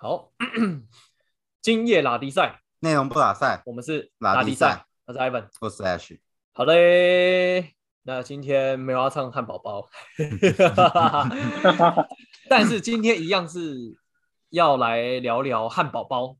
好，今夜拉迪赛，内容不打赛，我们是拉迪赛，我是 Ivan，我是 Ash。好嘞，那今天没有要唱汉堡包，但是今天一样是要来聊聊汉堡包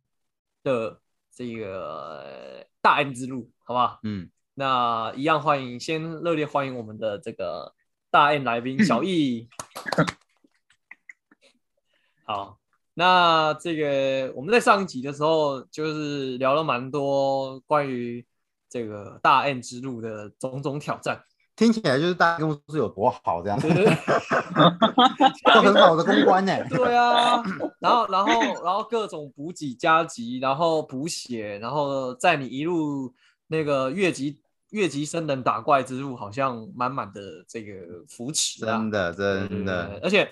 的这个大 N 之路，好不好？嗯，那一样欢迎，先热烈欢迎我们的这个大 N 来宾小易。好，那这个我们在上一集的时候，就是聊了蛮多关于这个大 N 之路的种种挑战。听起来就是大公司有多好这样，对对对，都很好的公关呢。对啊，然后然后然后各种补给加急，然后补血，然后在你一路那个越级越级升等打怪之路，好像满满的这个扶持啊，真的真的，而且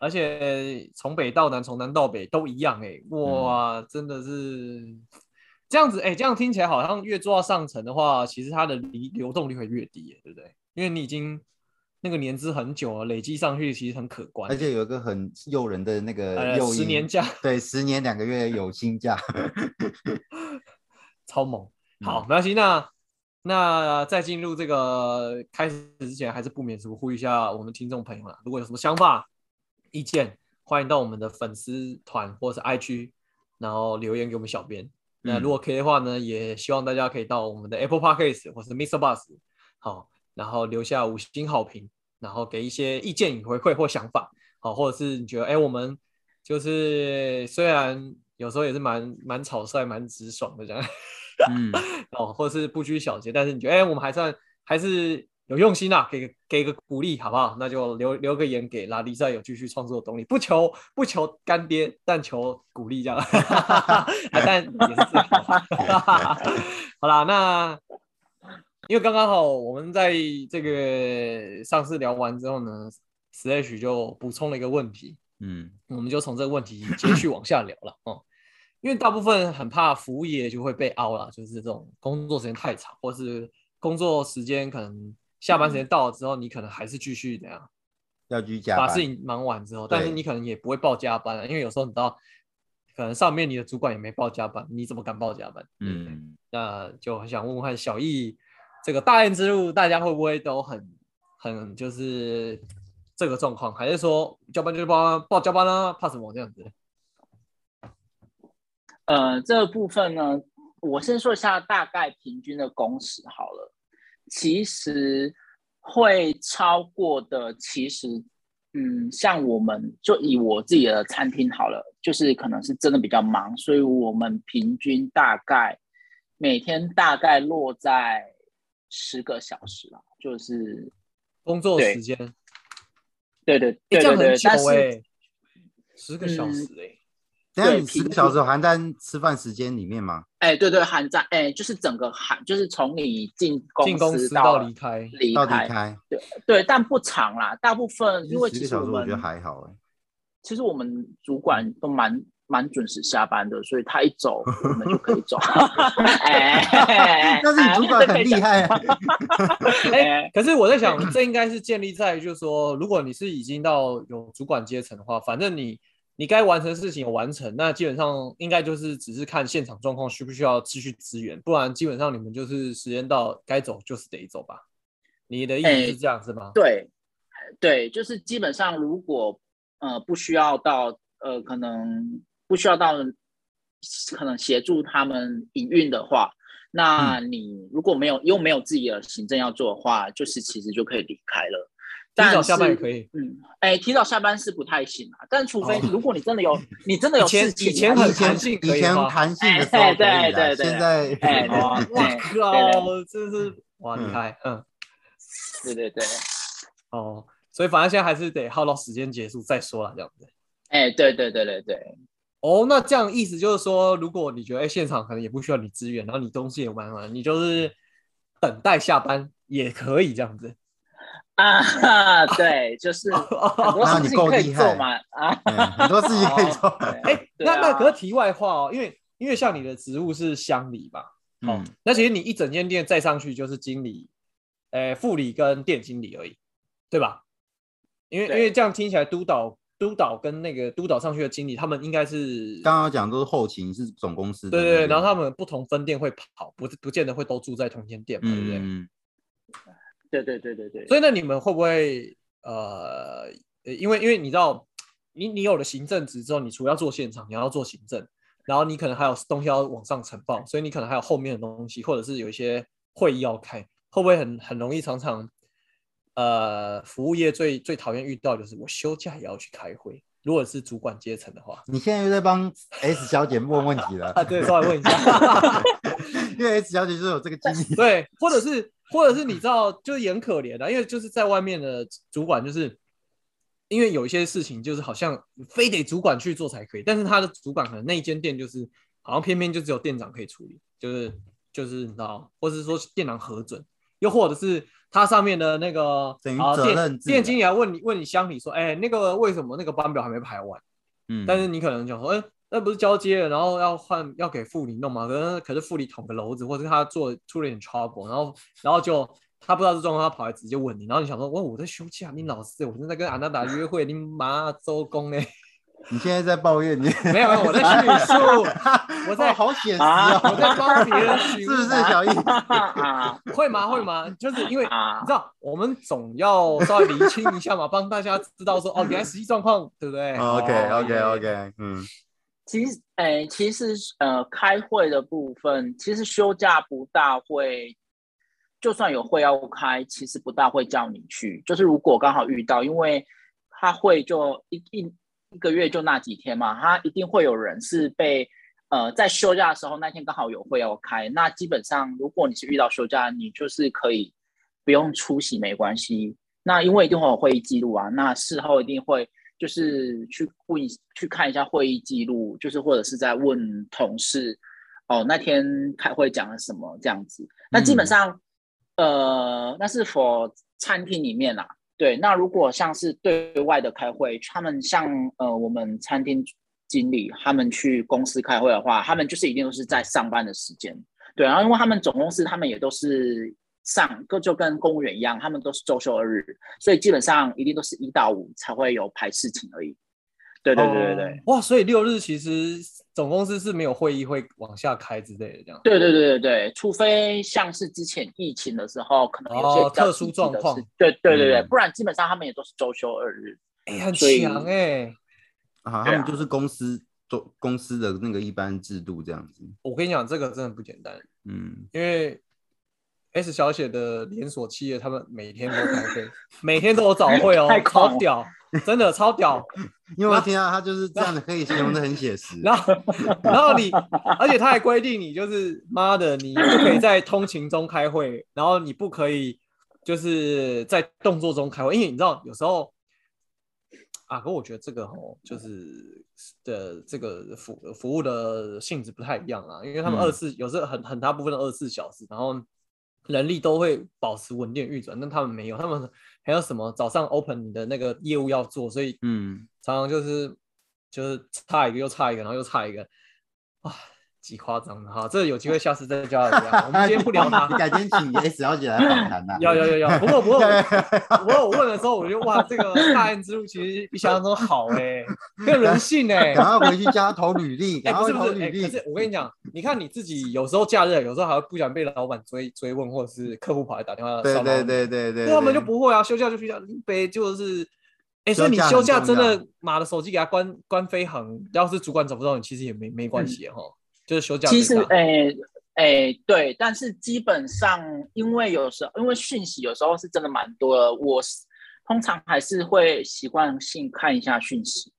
而且从北到南，从南到北都一样哎、哇，真的是这样子哎、这样听起来好像越做到上层的话，其实它的流流动率会越低、欸，对不对？因为你已经那个年资很久了，累积上去其实很可观而。且有一个很诱人的那个十年假对，十年两个月有薪假。超猛。嗯好，没关系。那那在进入这个开始之前，还是不免俗呼吁一下我们听众朋友啦，如果有什么想法、意见，欢迎到我们的粉丝团或者是 IG，然后留言给我们小编。那嗯如果可以的话呢，也希望大家可以到我们的 Apple Podcast 或是 Mr. Bus，好，然后留下五星好评，然后给一些意见与回馈或想法，好，或者是你觉得哎，我们就是虽然有时候也是蛮蛮草率、蛮直爽的这样。嗯，哦，或者是不拘小节，但是你觉得，哎、我们还算还是有用心啊，给个给个鼓励，好不好？那就留留个言给拉力赛有继续创作的动力，不求不求干爹，但求鼓励这样，啊，但也是最好。好啦，那因为刚刚好我们在这个上次聊完之后呢，Slash 就补充了一个问题，嗯，我们就从这个问题继续往下聊了哦。因为大部分很怕服务业就会被凹了，就是这种工作时间太长，或是工作时间可能下班时间到了之后，你可能还是继续怎样要居加班把事。情忙完之后，但是对你可能也不会报加班啊，因为有时候你知道，可能上面你的主管也没报加班，你怎么敢报加班？嗯，嗯，那就很想问问看小易，这个大雁之路，大家会不会都很很就是这个状况，还是说加班就是报啊报加班啦、怕什么这样子？呃，这个部分呢，我先说一下大概平均的工时好了。其实会超过的，其实，嗯，像我们就以我自己的餐厅好了，就是可能是真的比较忙，所以我们平均大概每天大概落在十个小时啊，就是工作时间，对对对对对，但是十个小时哎、等一下对你十个小时含在吃饭时间里面吗？哎，对对，含在哎，就是整个含，就是从你进公进公司到到离开，到离开离开，对，但不长啦，大部分因为十个其实我们小时我觉得还好哎。其实我们主管都蛮蛮准时下班的，所以他一走我们就可以走。哎，但是你主管很厉害啊，哎、可是我在想，这应该是建立在就是说，如果你是已经到有主管阶层的话，反正你你该完成的事情有完成，那基本上应该就是只是看现场状况需不需要继续支援，不然基本上你们就是时间到该走就是得走吧。你的意思哎是这样、是吗？对对，就是基本上如果呃不需要到呃可能不需要到可能协助他们营运的话，那你如果没有又没有自己的行政要做的话，就是其实就可以离开了。提早下班也可以。嗯，哎，提早下班是不太行啊，但除非哦。如果你真的有，你真的有以前事情，以前很弹性可以前弹性的时候可以啦，哎对对对现在哎对哇对靠，真是哇厉嗯害，嗯，对对对，哦，所以反正现在还是得耗到时间结束再说了，这样子。哎，对对对对对，哦，那这样意思就是说，如果你觉得哎现场可能也不需要你支援，然后你东西也玩完，你就是等待下班也可以这样子。啊，对，就是很多那你事情可以够厉害。做嘛，啊，嗯很多事情可以做。哎、对那那啊可是题外话哦，因为因为像你的职务是乡里嘛，好、嗯。那其实你一整间店再上去就是经理，呃，副理跟店经理而已，对吧？因为因对。为这样听起来督导督导跟那个督导上去的经理，他们应该是刚刚讲都是后勤，是总公司的对对对，然后他们不同分店会跑，不不见得会都住在同间店嘛，对不对？对对对对对，所以那你们会不会呃，呃因为因为你知道，你你有了行政职之后，你除了要做现场，你还要做行政，然后你可能还有东西要往上呈报，所以你可能还有后面的东西，或者是有一些会议要开，会不会很很容易常常呃，服务业最最讨厌遇到就是我休假也要去开会，如果是主管阶层的话。你现在又在帮 S 小姐问问题了啊，对，稍微问一下，因为 S 小姐就是有这个经历。对，或者是或者是你知道，就是也很可怜的，因为就是在外面的主管，就是因为有一些事情，就是好像非得主管去做才可以，但是他的主管可能那一间店就是好像偏偏就只有店长可以处理，就是就是你知道，或者是说店长核准，又或者是他上面的那个等于啊责任店制啊店经理来问你问你乡里说，哎，那个为什么那个班表还没排完？嗯，但是你可能讲说，哎、那不是交接了，然后要换要给副理弄嘛？可能可是副理捅个篓子，或者是他做出了点 trouble，然后然后就他不知道这状况，他跑来直接问你，然后你想说，哇，我在休假，你老师，我正在跟安娜达约会，你妈周公呢？你现在在抱怨你？没有没有，我在叙述，我在哦好写实啊哦，我在帮别人 询是不是问，小易？啊 会吗？会吗？就是因为啊你知道，我们总要稍微厘清一下嘛，帮大家知道说，哦，原来实际状况对不对 OK 哦 OK 耶 OK，嗯，其实，诶、其实呃，开会的部分，其实休假不大会，就算有会要开，其实不大会叫你去。就是如果刚好遇到，因为他会就一一一个月就那几天嘛，他一定会有人是被呃在休假的时候那天刚好有会要开，那基本上如果你是遇到休假，你就是可以不用出席没关系。那因为一定会有会议记录啊，那事后一定会就是去问去看一下会议记录，就是或者是在问同事哦那天开会讲了什么这样子。那基本上，呃，那是 for 餐厅里面啦。对，那如果像是对外的开会，他们像呃我们餐厅经理他们去公司开会的话，他们就是一定都是在上班的时间。对，然后因为他们总公司他们也都是上，就就跟公务员一样，他们都是周休二日，所以基本上一定都是一到五才会有排事情而已。对对对对对。哦哇，所以六日其实总公司是没有会议会往下开之类的这样。对对对对对，除非像是之前疫情的时候，可能有些哦特殊状况事对对对对，嗯不然基本上他们也都是周休二日。哎、很强哎、啊，他们就是公司做公司的那个一般制度这样子，我跟你讲，这个真的不简单，嗯，因为 S 小姐的连锁企业，他们每天都开会，每天都有早会哦 太，狂超屌，真的超屌。因为我听到他就是这样的，可以形容的很写实。然后，然后你，而且他还规定你就是妈的，你不可以在通勤中开会，然后你不可以就是在动作中开会，因为你知道有时候啊，可我觉得这个哦，就是的这个服服务的性质不太一样啊，因为他们嗯二十四、有时候很很大部分的二十四小时，然后人力都会保持稳定运转，但他们没有，他们还有什么早上 open 你的那个业务要做，所以嗯，常常就是就是差一个又差一个，然后又差一个，啊，极夸张的哈。这个有机会下次再教大家。我们今天不聊你。改天请 S 小姐来访谈呐。要要要要，不过不过要要不过我问的时候，我觉得哇，这个大案之路其实比想象中好哎、更人性哎、赶快回去加投履历，哎、赶快不是不是，哎、投履历。可是我跟你讲，你看你自己有时候假日，有时候还会不想被老板追追问，或者是客户跑来打电话对对对对对，对他们就不会啊，休假就休假，北就是，哎、所以你休假真的妈的手机给他关关飞行，要是主管找不到你，其实也没没关系哈、就是休假其实最，大诶诶，对，但是基本上，因为有时候因为讯息有时候是真的蛮多的，我是通常还是会习惯性看一下讯息，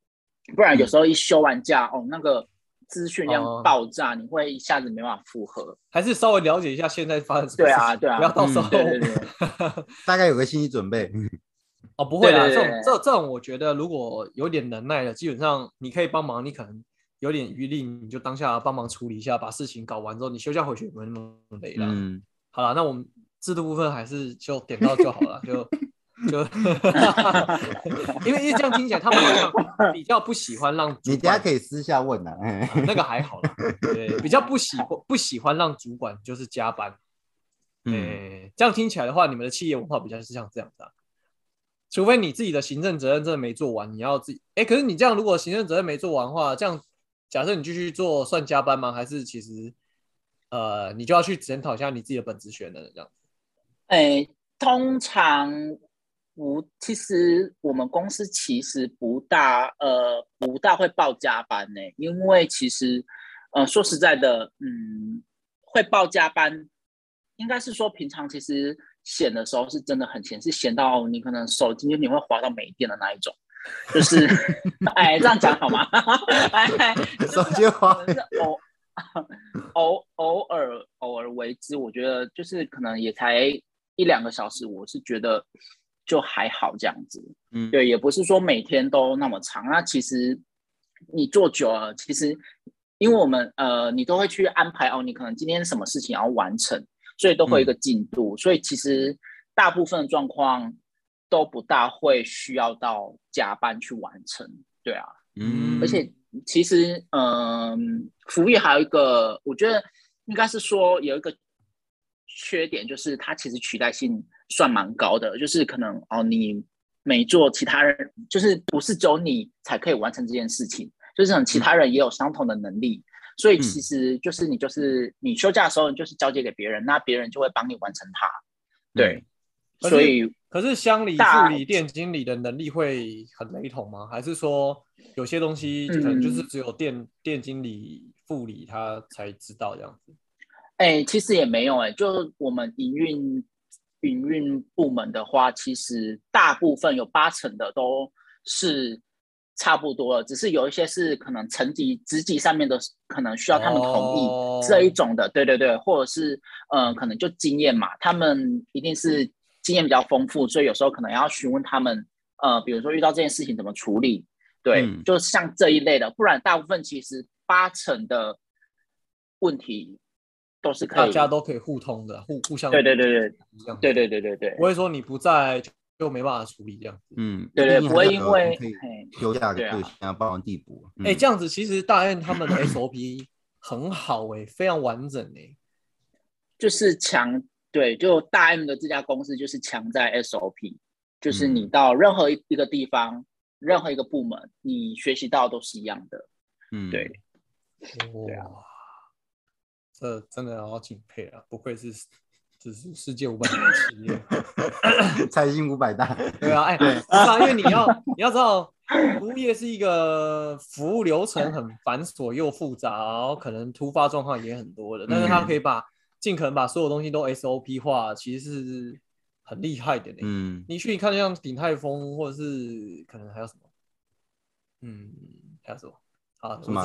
不然有时候一休完假，哦，那个资讯量哦爆炸，你会一下子没办法负荷。还是稍微了解一下现在发生什么事情，对啊，对啊，不要到时候、嗯对对对，大概有个心理准备。哦不会啦，对对对这种这这种我觉得如果有点能耐的，基本上你可以帮忙，你可能有点余力，你就当下帮忙处理一下，把事情搞完之后，你休假回去也没那么累了。嗯，好了，那我们制度部分还是就点到就好了，就 就因为因为这样听起来，他们好像比较不喜欢让主你等下可以私下问呐。哎那个还好了，对，比较不喜欢不喜欢让主管就是加班，嗯，诶、这样听起来的话，你们的企业文化比较是像这样子啊。除非你自己的行政责任真的没做完，你要自己哎，可是你这样如果行政责任没做完的话，这样假设你继续做算加班吗？还是其实呃你就要去检讨一下你自己的本职权了这样子？哎，通常不，其实我们公司其实不大呃不大会报加班呢，因为其实呃说实在的，嗯，会报加班应该是说平常其实。闲的时候是真的很闲，是闲到你可能手机你会滑到没电的那一种，就是哎这样讲好吗？哎，手机滑是偶偶偶尔偶尔为之，我觉得就是可能也才一两个小时，我是觉得就还好这样子。嗯，对，也不是说每天都那么长。那其实你做久了，其实因为我们呃，你都会去安排哦，你可能今天什么事情要完成。所以都会一个进度，所以其实大部分的状况都不大会需要到加班去完成，对啊，嗯，而且其实嗯，服务业还有一个，我觉得应该是说有一个缺点，就是它其实取代性算蛮高的，就是可能哦，你没做，其他人就是不是只有你才可以完成这件事情，就是其他人也有相同的能力。所以其实就是你就是你休假的时候，你就是交接给别人，那别人就会帮你完成它。对，所以可是乡里副理店经理的能力会很雷同吗？还是说有些东西可能就是只有店店经理副理他才知道这样子？哎，其实也没有哎，就我们营运营运部门的话，其实大部分有八成的都是。差不多了，只是有一些是可能层级、职级上面的，可能需要他们同意这一种的，对对对，或者是呃，可能就经验嘛，他们一定是经验比较丰富，所以有时候可能要询问他们，呃，比如说遇到这件事情怎么处理，对，就像这一类的，不然大部分其实八成的问题都是可以，大家都可以互通的，互互相对对对对，对对对对对，不会说你不在。就没办法处理这样，嗯，对对，不会因为休假就想要帮忙递补。哎，这样子其实大雁他们的 SOP 很好哎，非常完整哎，就是强对，就大 M 的这家公司就是强在 SOP，就是你到任何一个地方，任何一个部门，你学习到都是一样的，嗯，对，哇，这真的好敬佩啊，不愧是。只是世界五百大企业，财经五百大。对啊，哎，啊，因为你要你要知道，服务业是一个服务流程很繁琐又复杂，然后可能突发状况也很多的。但是他可以把尽可能把所有东西都 SOP 化，其实是很厉害的。嗯，你去看像鼎泰丰，或者是可能还有什么，嗯，还有什么？啊，什么？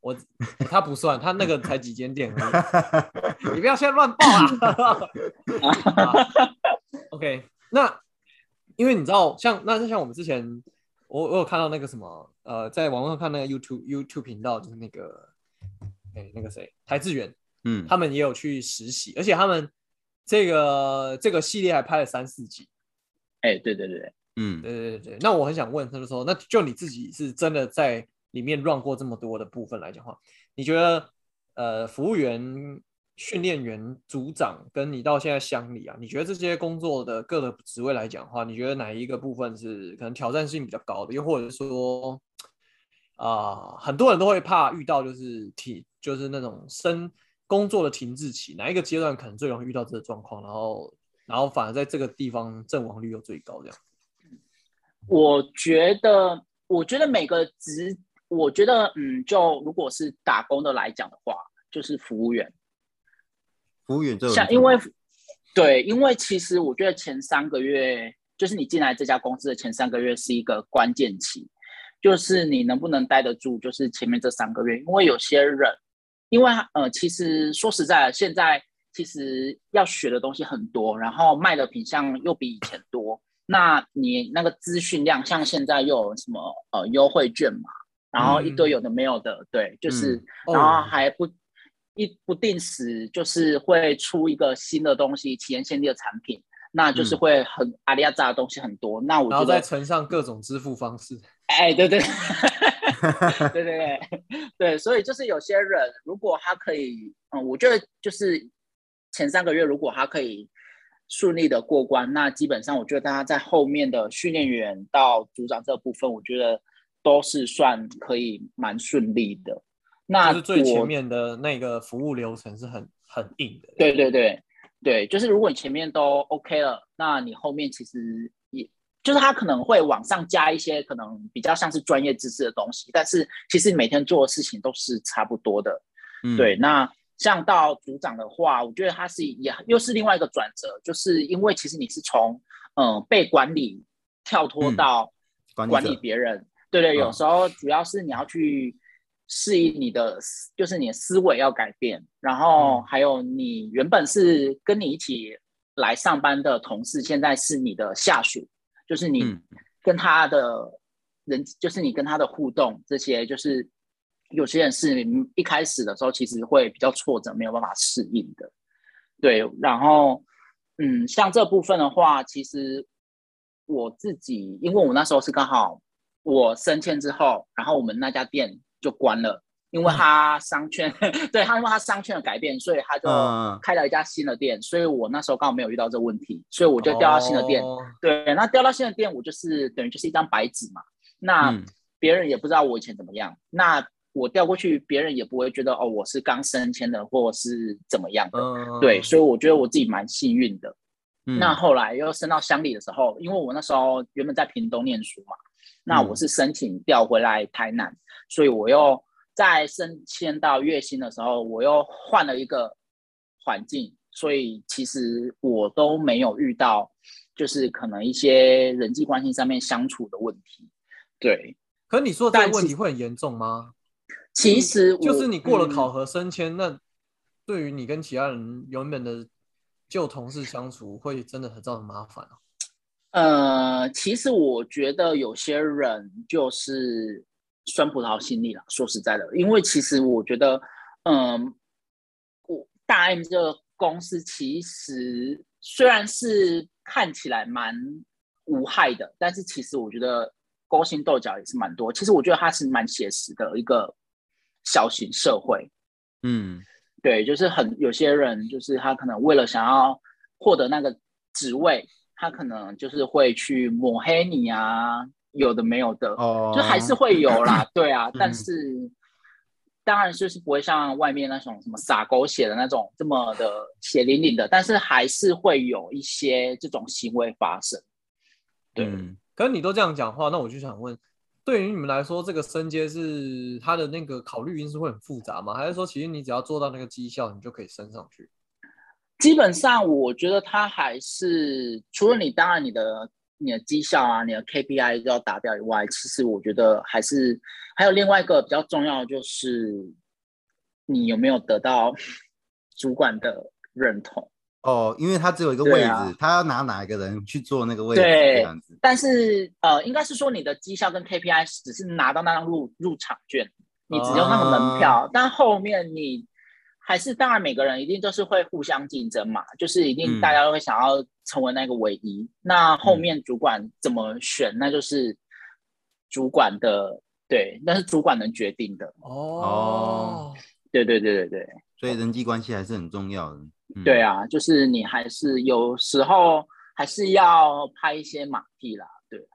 我他不算，他那个才几间店，你不要现在乱报啊。OK，那因为你知道，像那就像我们之前，我我有看到那个什么，呃，在网络上看那个 YouTube YouTube 频道，就是那个，哎，那个谁，台志远，嗯，他们也有去实习，而且他们这个这个系列还拍了三四集。哎，对对对，嗯，对对对对。那我很想问，他就说，那就你自己是真的在。里面 run 过这么多的部分来讲话，你觉得呃，服务员、训练员、组长跟你到现在乡里啊，你觉得这些工作的各个职位来讲话，你觉得哪一个部分是可能挑战性比较高的？又或者说啊，很多人都会怕遇到就是体，就是那种生工作的停滞期，哪一个阶段可能最容易遇到这个状况？然后，然后反而在这个地方阵亡率又最高，这样？我觉得，我觉得每个职。我觉得，嗯，就如果是打工的来讲的话，就是服务员。服务员这像，因为对，因为其实我觉得前三个月，就是你进来这家公司的前三个月是一个关键期，就是你能不能待得住，就是前面这三个月，因为有些人，因为呃，其实说实在的，现在其实要学的东西很多，然后卖的品相又比以前多，那你那个资讯量，像现在又有什么呃优惠券嘛？然后一堆有的没有的，对，就是，然后还不一不定时，就是会出一个新的东西，体验限定的产品，那就是会很阿里亚扎的东西很多。那我觉得，然后再乘上各种支付方式。哎，对对，对对对 对，所以就是有些人如果他可以，嗯，我觉得就是前三个月如果他可以顺利的过关，那基本上我觉得大家在后面的训练员到组长这部分，我觉得都是算可以蛮顺利的。那就是最前面的那个服务流程是很很硬的。对对对对，就是如果你前面都 OK 了，那你后面其实也就是他可能会往上加一些可能比较像是专业知识的东西，但是其实你每天做的事情都是差不多的。嗯，对，那像到组长的话，我觉得他是也又是另外一个转折，就是因为其实你是从嗯、呃被管理跳脱嗯到管管理别人，对对，有嗯时候主要是你要去适应你的思，就是你的思维要改变，然后嗯。还有你原本是跟你一起来上班的同事，现在是你的下属，就是你嗯跟他的人，就是你跟他的互动，这些就是有些人是一开始的时候其实会比较挫折，没有办法适应的。对，然后嗯，像这部分的话，其实我自己，因为我那时候是刚好我升迁之后，然后我们那家店就关了，因为他商圈，对他因为他商圈的改变，所以他就嗯开了一家新的店，所以我那时候刚好没有遇到这个问题，所以我就调到新的店。哦对，那调到新的店，我就是等于就是一张白纸嘛。那嗯别人也不知道我以前怎么样，那我调过去，别人也不会觉得哦我是刚升迁的，或是怎么样的。嗯，对，所以我觉得我自己蛮幸运的。嗯那后来又升到乡里的时候，因为我那时候原本在屏东念书嘛，那我是申请调回来台南，所以我又在升迁到月薪的时候，我又换了一个环境，所以其实我都没有遇到，就是可能一些人际关系上面相处的问题。对，可你说的这个问题会很严重吗？其实我就是你过了嗯考核升迁，那对于你跟其他人原本的旧同事相处，会真的很造成麻烦啊。呃，其实我觉得有些人就是酸葡萄心理了。说实在的，因为其实我觉得，嗯、我大 M 这个公司其实虽然是看起来蛮无害的，但是其实我觉得勾心斗角也是蛮多。其实我觉得它是蛮写实的一个小型社会。嗯对，就是很有些人，就是他可能为了想要获得那个职位，他可能就是会去抹黑你啊，有的没有的，哦，就还是会有啦，对啊，但嗯是当然就是不会像外面那种什么撒狗血的那种这么的血淋淋的，但是还是会有一些这种行为发生。对嗯可是你都这样讲话，那我就想问，对于你们来说，这个升阶是它的那个考虑因素会很复杂吗？还是说，其实你只要做到那个绩效，你就可以升上去？基本上，我觉得他还是除了你，当然你的你的绩效啊，你的 KPI 要达标以外，其实我觉得还是还有另外一个比较重要的，就是你有没有得到 主管的认同。哦，因为他只有一个位置，啊他要拿哪一个人去做那个位置，对这样子。但是呃，应该是说你的绩效跟 KPI 只是拿到那张入入场券，你只用那个门票，但后面你还是当然每个人一定都是会互相竞争嘛，就是一定嗯大家都会想要成为那个唯一。那后面主管怎么选，那就是主管的对，那是主管能决定的。哦，对对对对对。所以人际关系还是很重要的。嗯、对，啊，就是你还是有时候还是要拍一些马屁啦，对。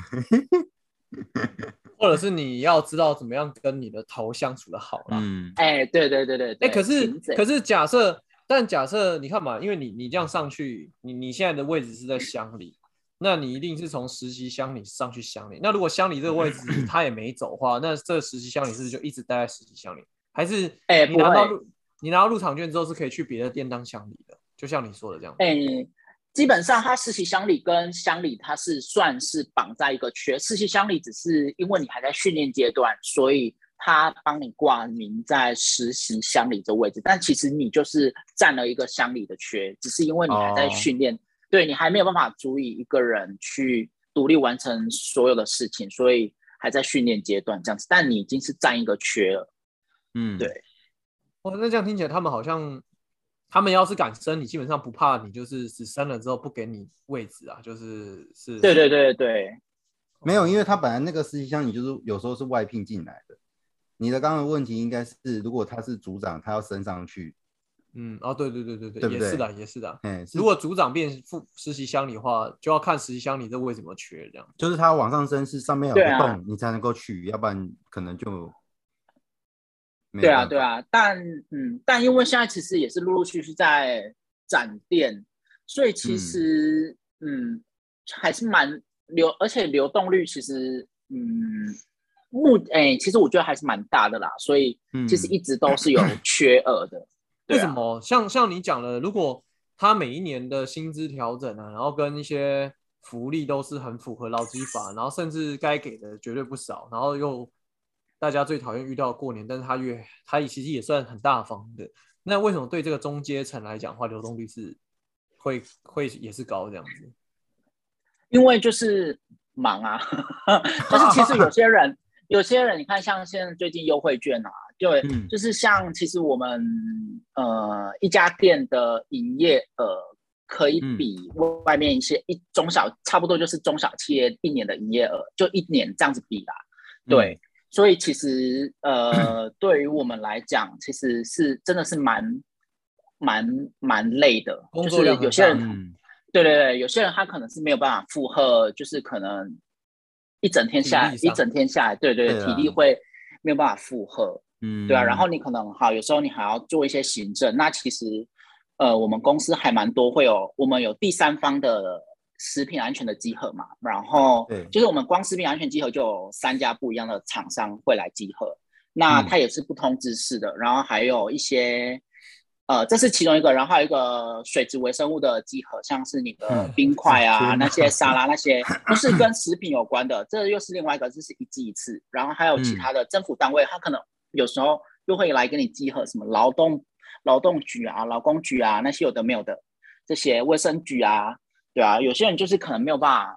或者是你要知道怎么样跟你的头相处的好啦。嗯哎，对对对对哎、对。可是可是假设，但假设你看嘛，因为你你这样上去，你你现在的位置是在乡里，那你一定是从实习乡里上去乡里。那如果乡里这个位置 他也没走的话，那这实习乡里是不是就一直待在实习乡里？还是哎你拿到入你拿到入场券之后是可以去别的店当乡里的？就像你说的这样。哎，基本上他实习乡里跟乡里它是算是绑在一个缺，实习乡里只是因为你还在训练阶段，所以他帮你挂名在实习乡里这位置，但其实你就是占了一个乡里的缺，只是因为你还在哦。训练，对你还没有办法足以一个人去独立完成所有的事情，所以还在训练阶段这样子，但你已经是占一个缺了。嗯，对。哦，那这样听起来他们好像，他们要是敢升，你基本上不怕你就是只升了之后不给你位置啊，就是是。对对对对，没有，因为他本来那个实习生，你就是有时候是外聘进来的。你的刚刚的问题应该是，如果他是组长，他要升上去，嗯，哦，对对对对对，对不对也是的，也是的。哎，是如果组长变副实习乡里的话，就要看实习乡里这为什么缺这样。就是他往上升是上面有个对啊洞，你才能够去，要不然可能就对啊，对啊，但嗯，但因为现在其实也是陆陆续续在展店，所以其实嗯还是蛮流，而且流动率其实嗯目哎、其实我觉得还是蛮大的啦，所以其实嗯一直都是有缺额的。为什么？像像你讲的，如果他每一年的薪资调整啊，然后跟一些福利都是很符合劳基法，然后甚至该给的绝对不少，然后又大家最讨厌遇到过年，但是他越他也其实也算很大方的。那为什么对这个中阶层来讲的话，流动率是会会也是高这样子？因为就是忙啊，但是其实有些人，有些人你看，像现在最近优惠券啊，对，嗯就是像其实我们呃一家店的营业额可以嗯比外面一些一中小差不多就是中小企业一年的营业额，就一年这样子比啦，嗯对。所以其实呃，对于我们来讲，其实是真的是蛮蛮蛮累的，就是有些人嗯对对对，有些人他可能是没有办法负荷，就是可能一整天下来，一整天下来，对对对啊体力会没有办法负荷，嗯，对啊。然后你可能好，有时候你还要做一些行政，那其实呃，我们公司还蛮多会有，我们有第三方的食品安全的集合嘛，然后就是我们光食品安全集合就有三家不一样的厂商会来集合，那嗯它也是不通知式的，然后还有一些。呃，这是其中一个，然后还有一个水质微生物的集合，像是你的嗯冰块啊、那些沙拉那些，都是跟食品有关的。这又是另外一个，这是一季一次。然后还有其他的政府单位，它可能有时候又会来跟你集合什么劳动劳动局啊、劳工局啊那些有的没有的，这些卫生局啊，对啊，有些人就是可能没有办法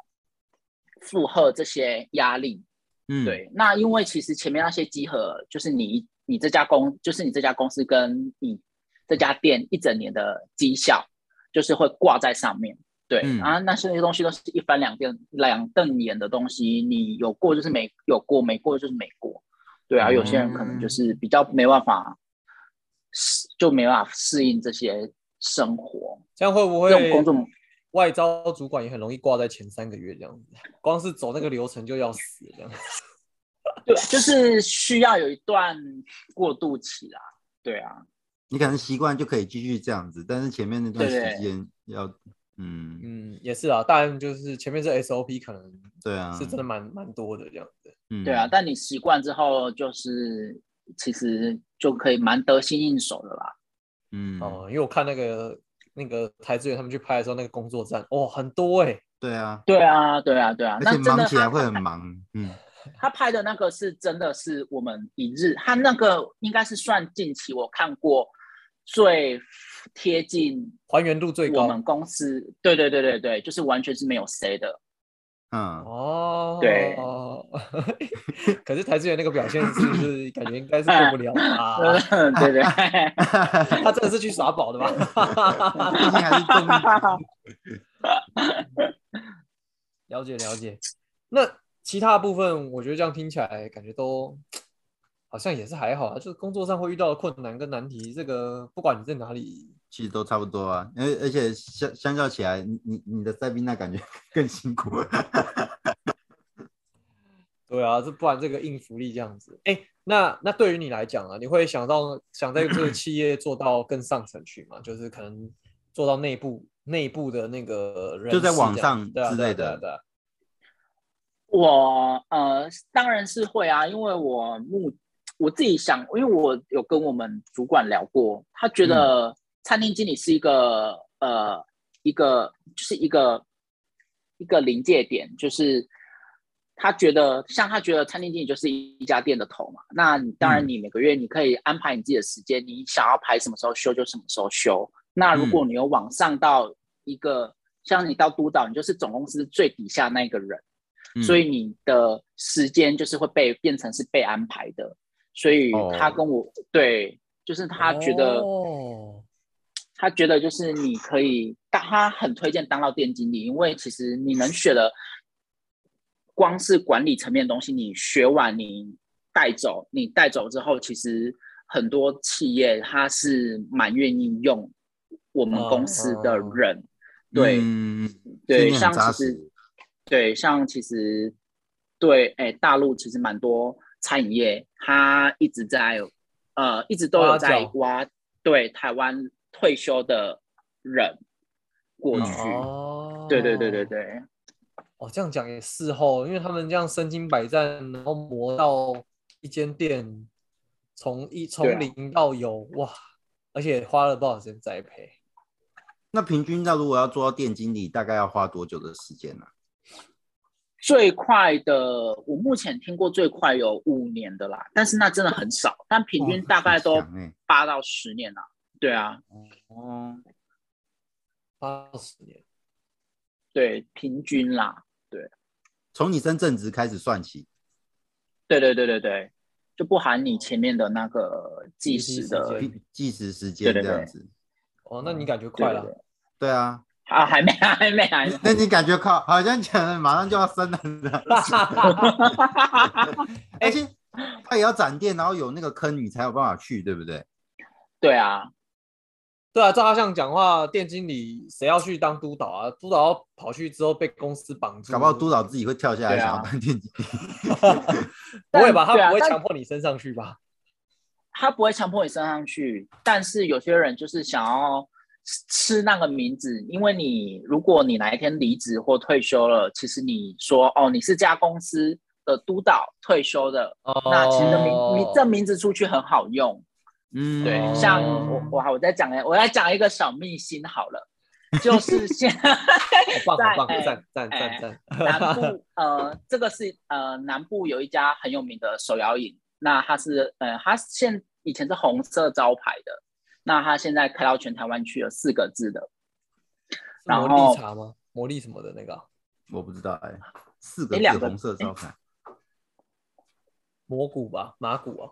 负荷这些压力，嗯，对，那因为其实前面那些集合，就是你你这家公，就是你这家公司跟你这家店一整年的绩效，就是会挂在上面。对、嗯啊，那些东西都是一翻两瞪两瞪眼的东西，你有过就是没有过，没过就是没过。对啊，有些人可能就是比较没办法适，就没办法适应这些生活。这样会不会这种工作外招主管也很容易挂在前三个月这样子？光是走那个流程就要死这样。对，就是需要有一段过渡期啦。对啊，你可能习惯就可以继续这样子，但是前面那段时间要，嗯，嗯，也是啊，当然就是前面是 SOP 可能对啊，是真的蛮蛮多的这样子。嗯，对啊，但你习惯之后，就是其实就可以蛮得心应手的啦。嗯，哦，因为我看那个那个台资源他们去拍的时候，那个工作站哦很多哎、对啊，对啊，对啊，对啊，而且那真的忙起来会很忙，嗯，他拍的那个是真的是我们一日，他那个应该是算近期我看过最贴近还原度最高。我们公司，对对对对对，就是完全是没有 C 的。嗯，哦。对，可是台资源那个表现是不是感觉应该是过不了啊？对对，他真的是去耍宝的吧？毕竟还是重了解了解。那其他部分，我觉得这样听起来感觉都好像也是还好啊。就是工作上会遇到的困难跟难题，这个不管你在哪里，其实都差不多啊，而而且相相较起来，你你你的塞宾那感觉 更辛苦，对啊，这不然这个硬福利这样子。哎，那那对于你来讲啊，你会想到想在这个企业做到更上层去吗？就是可能做到内部内部的那个人就在网上之类的对啊对啊我呃当然是会啊，因为我目我自己想，因为我有跟我们主管聊过，他觉得餐厅经理是一个、呃一个就是一个一个临界点，就是他觉得像他觉得餐厅经理就是一家店的头嘛，那你当然嗯。你每个月你可以安排你自己的时间，你想要排什么时候休就什么时候休。那如果你有往上到一个，像你到督导，你就是总公司最底下那个人。嗯。所以你的时间就是会被变成是被安排的，所以他跟我、对，就是他觉得、哦他觉得就是你可以当他很推荐当到店经理，因为其实你能学的光是管理层面的东西，你学完你带走，你带走之后，其实很多企业他是蛮愿意用我们公司的哦人，对、嗯，对，像其实对像其实对哎大陆其实蛮多餐饮业，他一直在呃一直都有在挖对台湾退休的人过嗯去，哦，对对对对。对。哦，这样讲也是哦，因为他们这样身经百战，然后磨到一间店，从一从零到有哇，而且花了多少时间栽培？那平均到如果要做到店经理，大概要花多久的时间呢、最快的，我目前听过最快有五年的啦，但是那真的很少，但平均大概都八到十年啦。对啊，哦，八十年，对，平均啦，对。从你升正职开始算起，对对对对对，就不含你前面的那个计时的，对计计时时间对对对。这样子。哦，那你感觉快了？对啊，啊，还没 还没还没，那你感觉靠好像讲了马上就要升了呢，而且他也要展店，然后有那个坑，你才有办法去，对不对？对啊，对啊，照他这样讲话，店经理谁要去当督导啊？督导要跑去之后被公司绑住，搞不好督导自己会跳下来啊想要当店经理。不会吧？他不会强迫你升上去吧？他不会强迫你升上去，但是有些人就是想要吃那个名字，因为你如果你哪一天离职或退休了，其实你说哦你是家公司的督导退休的，哦，那其实名名这名字出去很好用。嗯，对，哦像我我好我再讲我来讲一个小秘辛好了，就是 现好棒，好棒，在哎赞赞哎赞赞！南部 呃，这个是呃南部有一家很有名的手摇饮，那它是呃它现以前是红色招牌的，那它现在开到全台湾去了，四个字的。然魔后力茶吗？魔力什么的那个啊我不知道哎，四个字诶两个红色招牌，蘑菇吧，马古啊？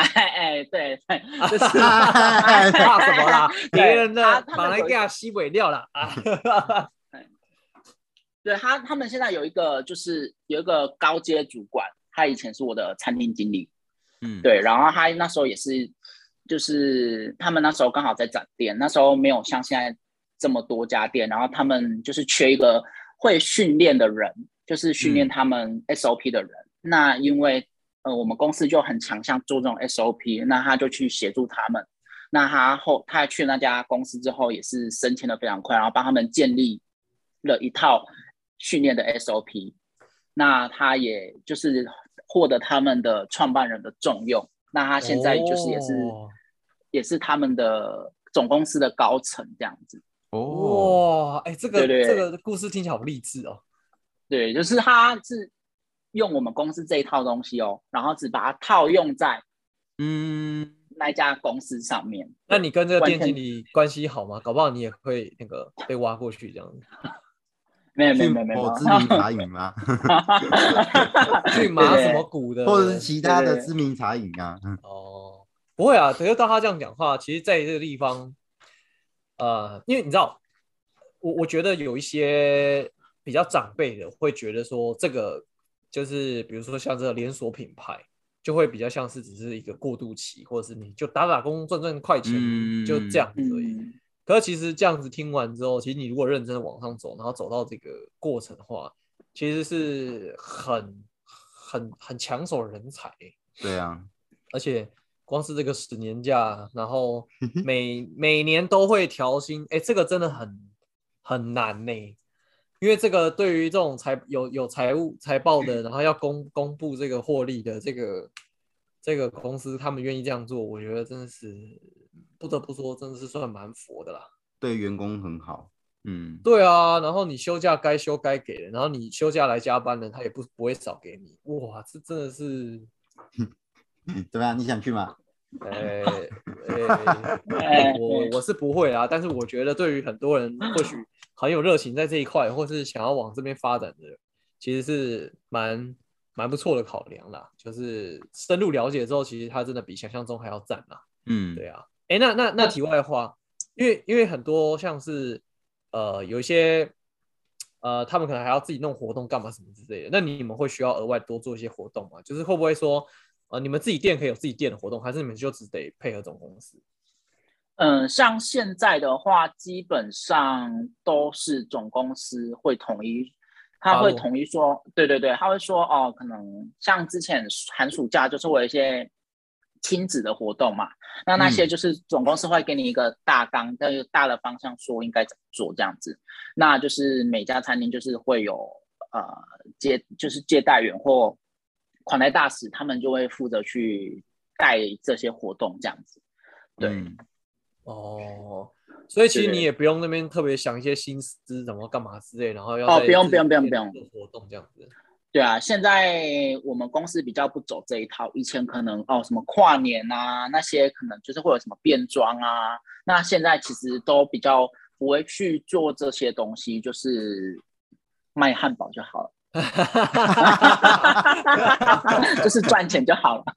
哎哎，对对，就是怕什么啦？别人的马来西亚西北料啦啊！对他他们现在有一个就是有一个高阶主管，他以前是我的餐厅经理，嗯，，对，然后他那时候也是，就是他们那时候刚好在展店，那时候没有像现在这么多家店，然后他们就是缺一个会训练的人，就是训练他们 SOP 的人。那因为呃我们公司就很强项做这种 SOP，那他就去协助他们。那他后他去那家公司之后，也是升迁的非常快，然后帮他们建立了一套训练的 SOP。那他也就是获得他们的创办人的重用。那他现在就是也是、哦也是他们的总公司的高层这样子。哦，哇，哎，这个对对这个故事听起来好励志哦。对，就是他是用我们公司这一套东西哦，然后只把它套用在嗯，那一家公司上面。那你跟这个店经理关系好吗？搞不好你也会那个被挖过去这样子。没有没有没有没有某知名茶饮吗？去 马什么股的，或者是其他的知名茶饮啊？嗯哦，不会啊，只要到他这样讲话，其实在这个地方，呃，因为你知道，我我觉得有一些比较长辈的会觉得说，这个就是比如说像这个连锁品牌，就会比较像是只是一个过渡期，或者是你就打打工赚赚快钱，嗯就这样子而已。嗯，可是其实这样子听完之后，其实你如果认真的往上走，然后走到这个过程的话，其实是很很很抢手人才。欸、对啊，而且光是这个十年假，然后 每每年都会调薪，哎，这个真的很很难呢、因为这个对于这种财有有财务财报的，然后要公公布这个获利的这个这个公司，他们愿意这样做，我觉得真的是不得不说，真的是算蛮佛的啦。对员工很好。嗯，对啊，然后你休假该休该给的，然后你休假来加班的，他也不不会少给你。哇，这真的是，怎么样？你想去吗？呃、呃、哎 我我是不会啊，但是我觉得对于很多人或许很有热情在这一块，或是想要往这边发展的，其实是蛮蛮不错的考量啦。就是深入了解之后，其实它真的比想象中还要赞啦。嗯，对啊，哎，那那那题外话，因为因为很多像是呃有一些呃他们可能还要自己弄活动干嘛什么之类的，那你们会需要额外多做一些活动吗？就是会不会说呃，你们自己店可以有自己店的活动，还是你们就只得配合总公司？嗯，像现在的话，基本上都是总公司会统一，他会统一说，对对对，他会说哦，可能像之前寒暑假就是我有一些亲子的活动嘛，那那些就是总公司会给你一个大纲，一个大的方向，说应该怎么做这样子，那就是每家餐厅就是会有呃接就是接待员或款待大使，他们就会负责去带这些活动这样子，对。哦，所以其实你也不用那边特别想一些心思怎么干嘛之类，然后要哦，不用不用不用不用活动这样子。对啊，现在我们公司比较不走这一套，以前可能哦什么跨年啊那些可能就是会有什么变装啊，那现在其实都比较不会去做这些东西，就是卖汉堡就好了。哈哈哈就是赚钱就好了。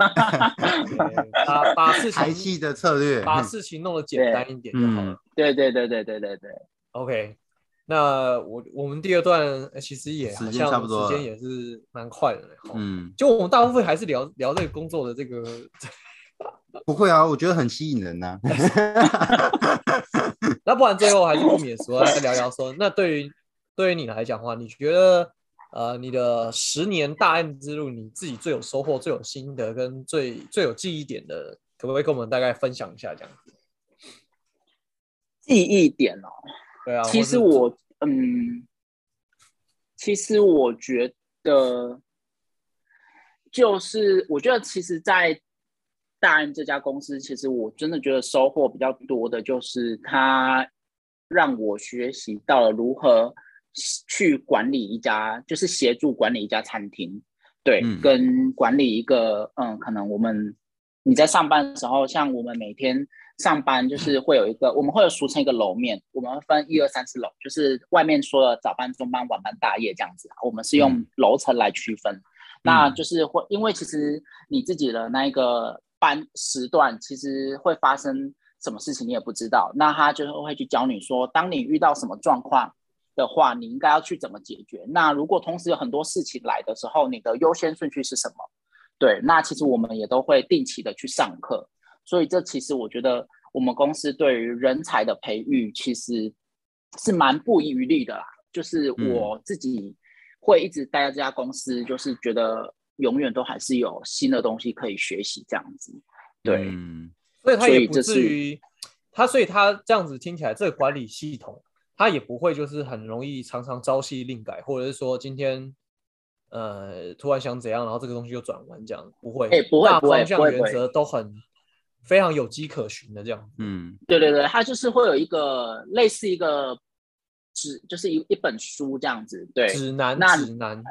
把把事情的策略，把事情弄得简单一点就好了。对对对对对对对。OK，那我我们第二段其实也时间差不多，时间也是蛮快的。嗯，就我们大部分还是聊聊这个工作的这个。不会啊，我觉得很吸引人呐。那不然最后还是不免说来聊聊说，那对于对于你来讲的话，你觉得？呃，你的十年大案之路，你自己最有收获、最有心得跟最最有记忆点的，可不可以跟我们大概分享一下？这样子，记忆点哦，对啊，其实我，嗯，其实我觉得，就是我觉得，其实，在大安这家公司，其实我真的觉得收获比较多的，就是他让我学习到了如何。去管理一家，就是协助管理一家餐厅，对，跟管理一个，嗯，可能我们你在上班的时候，像我们每天上班，就是会有一个，我们会有俗称一个楼面，我们分一二三四楼，就是外面说的早班、中班、晚班、大夜这样子，我们是用楼层来区分，那就是会，因为其实你自己的那一个班时段，其实会发生什么事情你也不知道，那他就会去教你说，当你遇到什么状况。的话，你应该要去怎么解决？那如果同时有很多事情来的时候，你的优先顺序是什么？对，那其实我们也都会定期的去上课，所以这其实我觉得我们公司对于人才的培育其实是蛮不遗余力的啦。就是我自己会一直待在这家公司，就是觉得永远都还是有新的东西可以学习这样子。对，所以他也不至于他，所以他这样子听起来，这个管理系统。他也不会就是很容易常常朝夕令改，或者是说今天呃突然想怎样，然后这个东西就转弯这样，不会，不会，大方向原则都很非常有迹可循的这样。嗯，对对对，他就是会有一个类似一个指，就是一一本书这样子，对，指南，指南，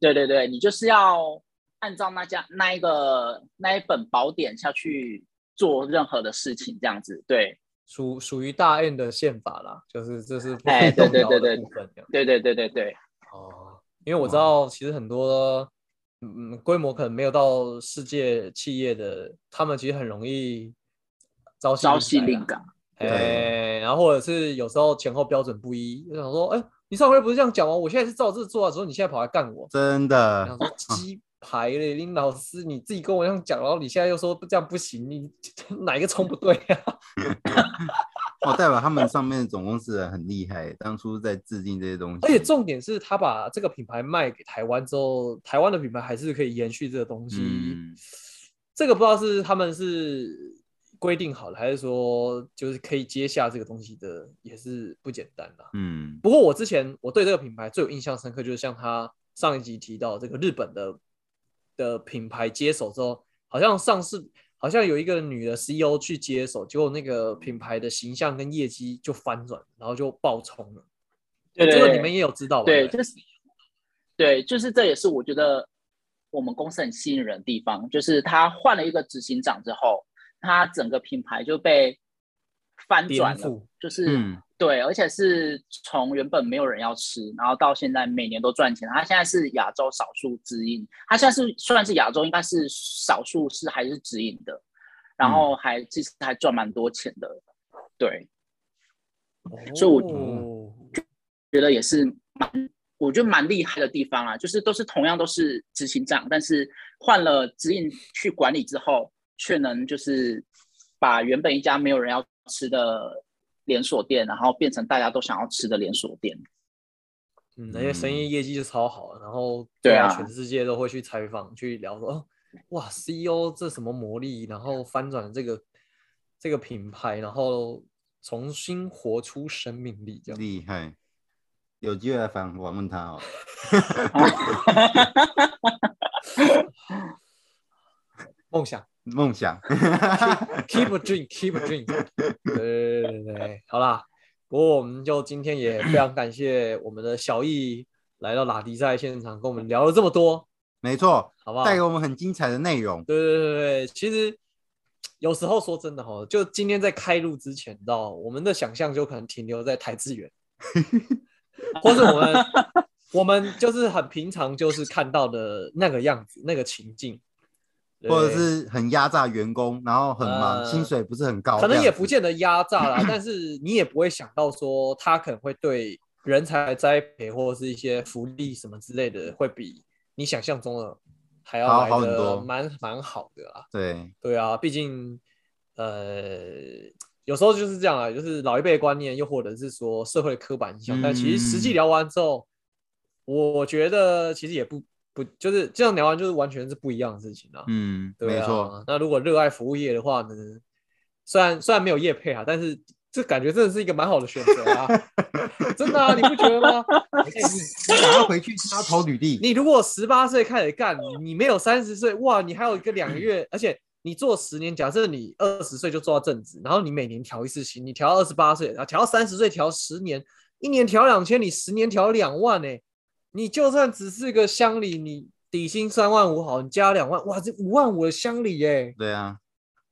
对对对，你就是要按照那家那一个那一本宝典下去做任何的事情这样子，对。属属于大 N 的宪法啦，就是这是哎，对对对对，部分对对对对对。哦，因为我知道，其实很多嗯规模可能没有到世界企业的，他们其实很容易朝夕朝夕令改。哎，然后或者是有时候前后标准不一，就想说，哎，你上回不是这样讲吗？我现在是照这做的时候，你现在跑来干我，真的。想说鸡排嘞，林老师你自己跟我这样讲，然后你现在又说这样不行，你 哪一个冲不对啊？哦，代表他们上面总公司人很厉害，当初在制定这些东西。而且重点是他把这个品牌卖给台湾之后，台湾的品牌还是可以延续这个东西。这个不知道是他们是规定好了，还是说就是可以接下这个东西的，也是不简单的。嗯。不过我之前我对这个品牌最有印象深刻，就是像他上一集提到这个日本的的品牌接手之后，好像上市。好像有一个女的 CEO 去接手，结果那个品牌的形象跟业绩就翻转，然后就爆冲了。对，这个你们也有知道吧？对，就是对，就是这也是我觉得我们公司很吸引人的地方，就是他换了一个执行长之后，他整个品牌就被翻转了，就是。对，而且是从原本没有人要吃，然后到现在每年都赚钱。他现在是亚洲少数直营，他现在是算是亚洲应该是少数是还是直营的，然后还其实还赚蛮多钱的。对，所以我觉得也是蛮我觉得蛮厉害的地方啊，就是都是同样都是执行长，但是换了指引去管理之后，却能就是把原本一家没有人要吃的连锁店，然后变成大家都想要吃的连锁店。嗯，那些生意业绩就超好，然后对啊全世界都会去采访去聊说，哦，哇，CEO 这什么魔力，然后翻转这个这个品牌，然后重新活出生命力，这样。厉害，有机会来访访问他哦。梦想梦想，，keep a dream，keep a dream。对对对对，好啦，不过我们就今天也非常感谢我们的小易来到拉迪赛现场，跟我们聊了这么多，没错，好不好？带给我们很精彩的内容。对对对对，其实有时候说真的哈，就今天在开录之前，你知道，我们的想象就可能停留在台资源，或是我们 我们就是很平常就是看到的那个样子，那个情境，对或者是很压榨员工，然后很忙，呃薪水不是很高，可能也不见得压榨啦，但是你也不会想到说他可能会对人才栽培或者是一些福利什么之类的，会比你想象中的还要好来的多蛮蛮好的啦。对，对啊，毕竟呃，有时候就是这样啊，就是老一辈的观念，又或者是说社会的刻板印象。但其实实际嗯聊完之后，我觉得其实也不不就是这样聊完，就是完全是不一样的事情啊。嗯，对啊，没错，。那如果热爱服务业的话呢，虽然虽然没有业配啊，但是这感觉真的是一个蛮好的选择啊，真的啊，你不觉得吗？你你赶快回去他投履历，你如果十八岁开始干，你你没有三十岁，哇，你还有一个两个月，而且你做十年，假设你二十岁就做到正职，然后你每年调一次薪，你调到二十八岁，然后调到三十岁，调十年，一年调两千，你十年调两万呢、你就算只是个乡里，你底薪三万五好，你加两万，哇，这五万五的乡里耶、对啊，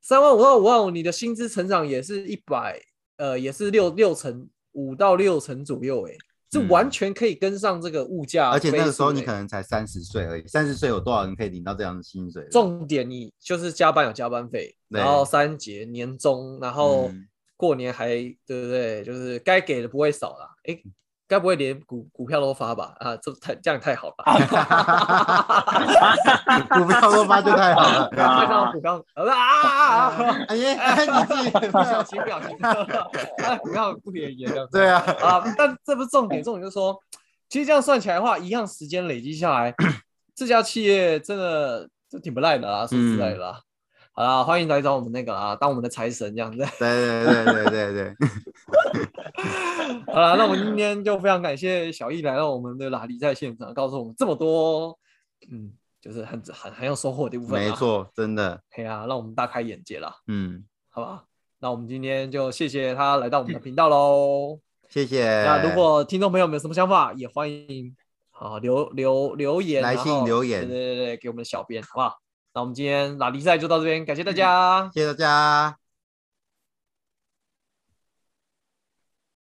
三万五到五万五，你的薪资成长也是一百，呃，也是六六成五到六成左右，哎，这嗯完全可以跟上这个物价而。且那个时候你可能才三十岁而已，三十岁有多少人可以领到这样的薪水？重点你就是加班有加班费，然后三节年终，然后嗯过年还对不对？就是该给的不会少啦。哎，该不会连股股票都发吧？啊，这太这样太好了。股票都发就太好了。看到股票啊啊啊啊！哎呀，哎你自己不小心不小心，啊，股票不便宜这样子。对啊，啊，但这不是重点，重点就是说，其实这样算起来的话，一样时间累积下来，这家企业真的就挺不赖的啦，说实在的啦。好啦，欢迎来找我们那个啊，当我们的财神这样子。对对对对对对，好了，那我们今天就非常感谢小易来到我们的拉力在现场，告诉我们这么多，嗯，就是很很很有收获的一部分。没，错，真的，嘿啊，让我们大开眼界了，嗯，好吧？那我们今天就谢谢他来到我们的频道喽。谢谢。那如果听众朋友们有什么想法，也欢迎啊留留留言，来信留言对对对对，给我们的小编，好不好？那我们今天拉力赛就到这边，感谢大家。谢谢大家。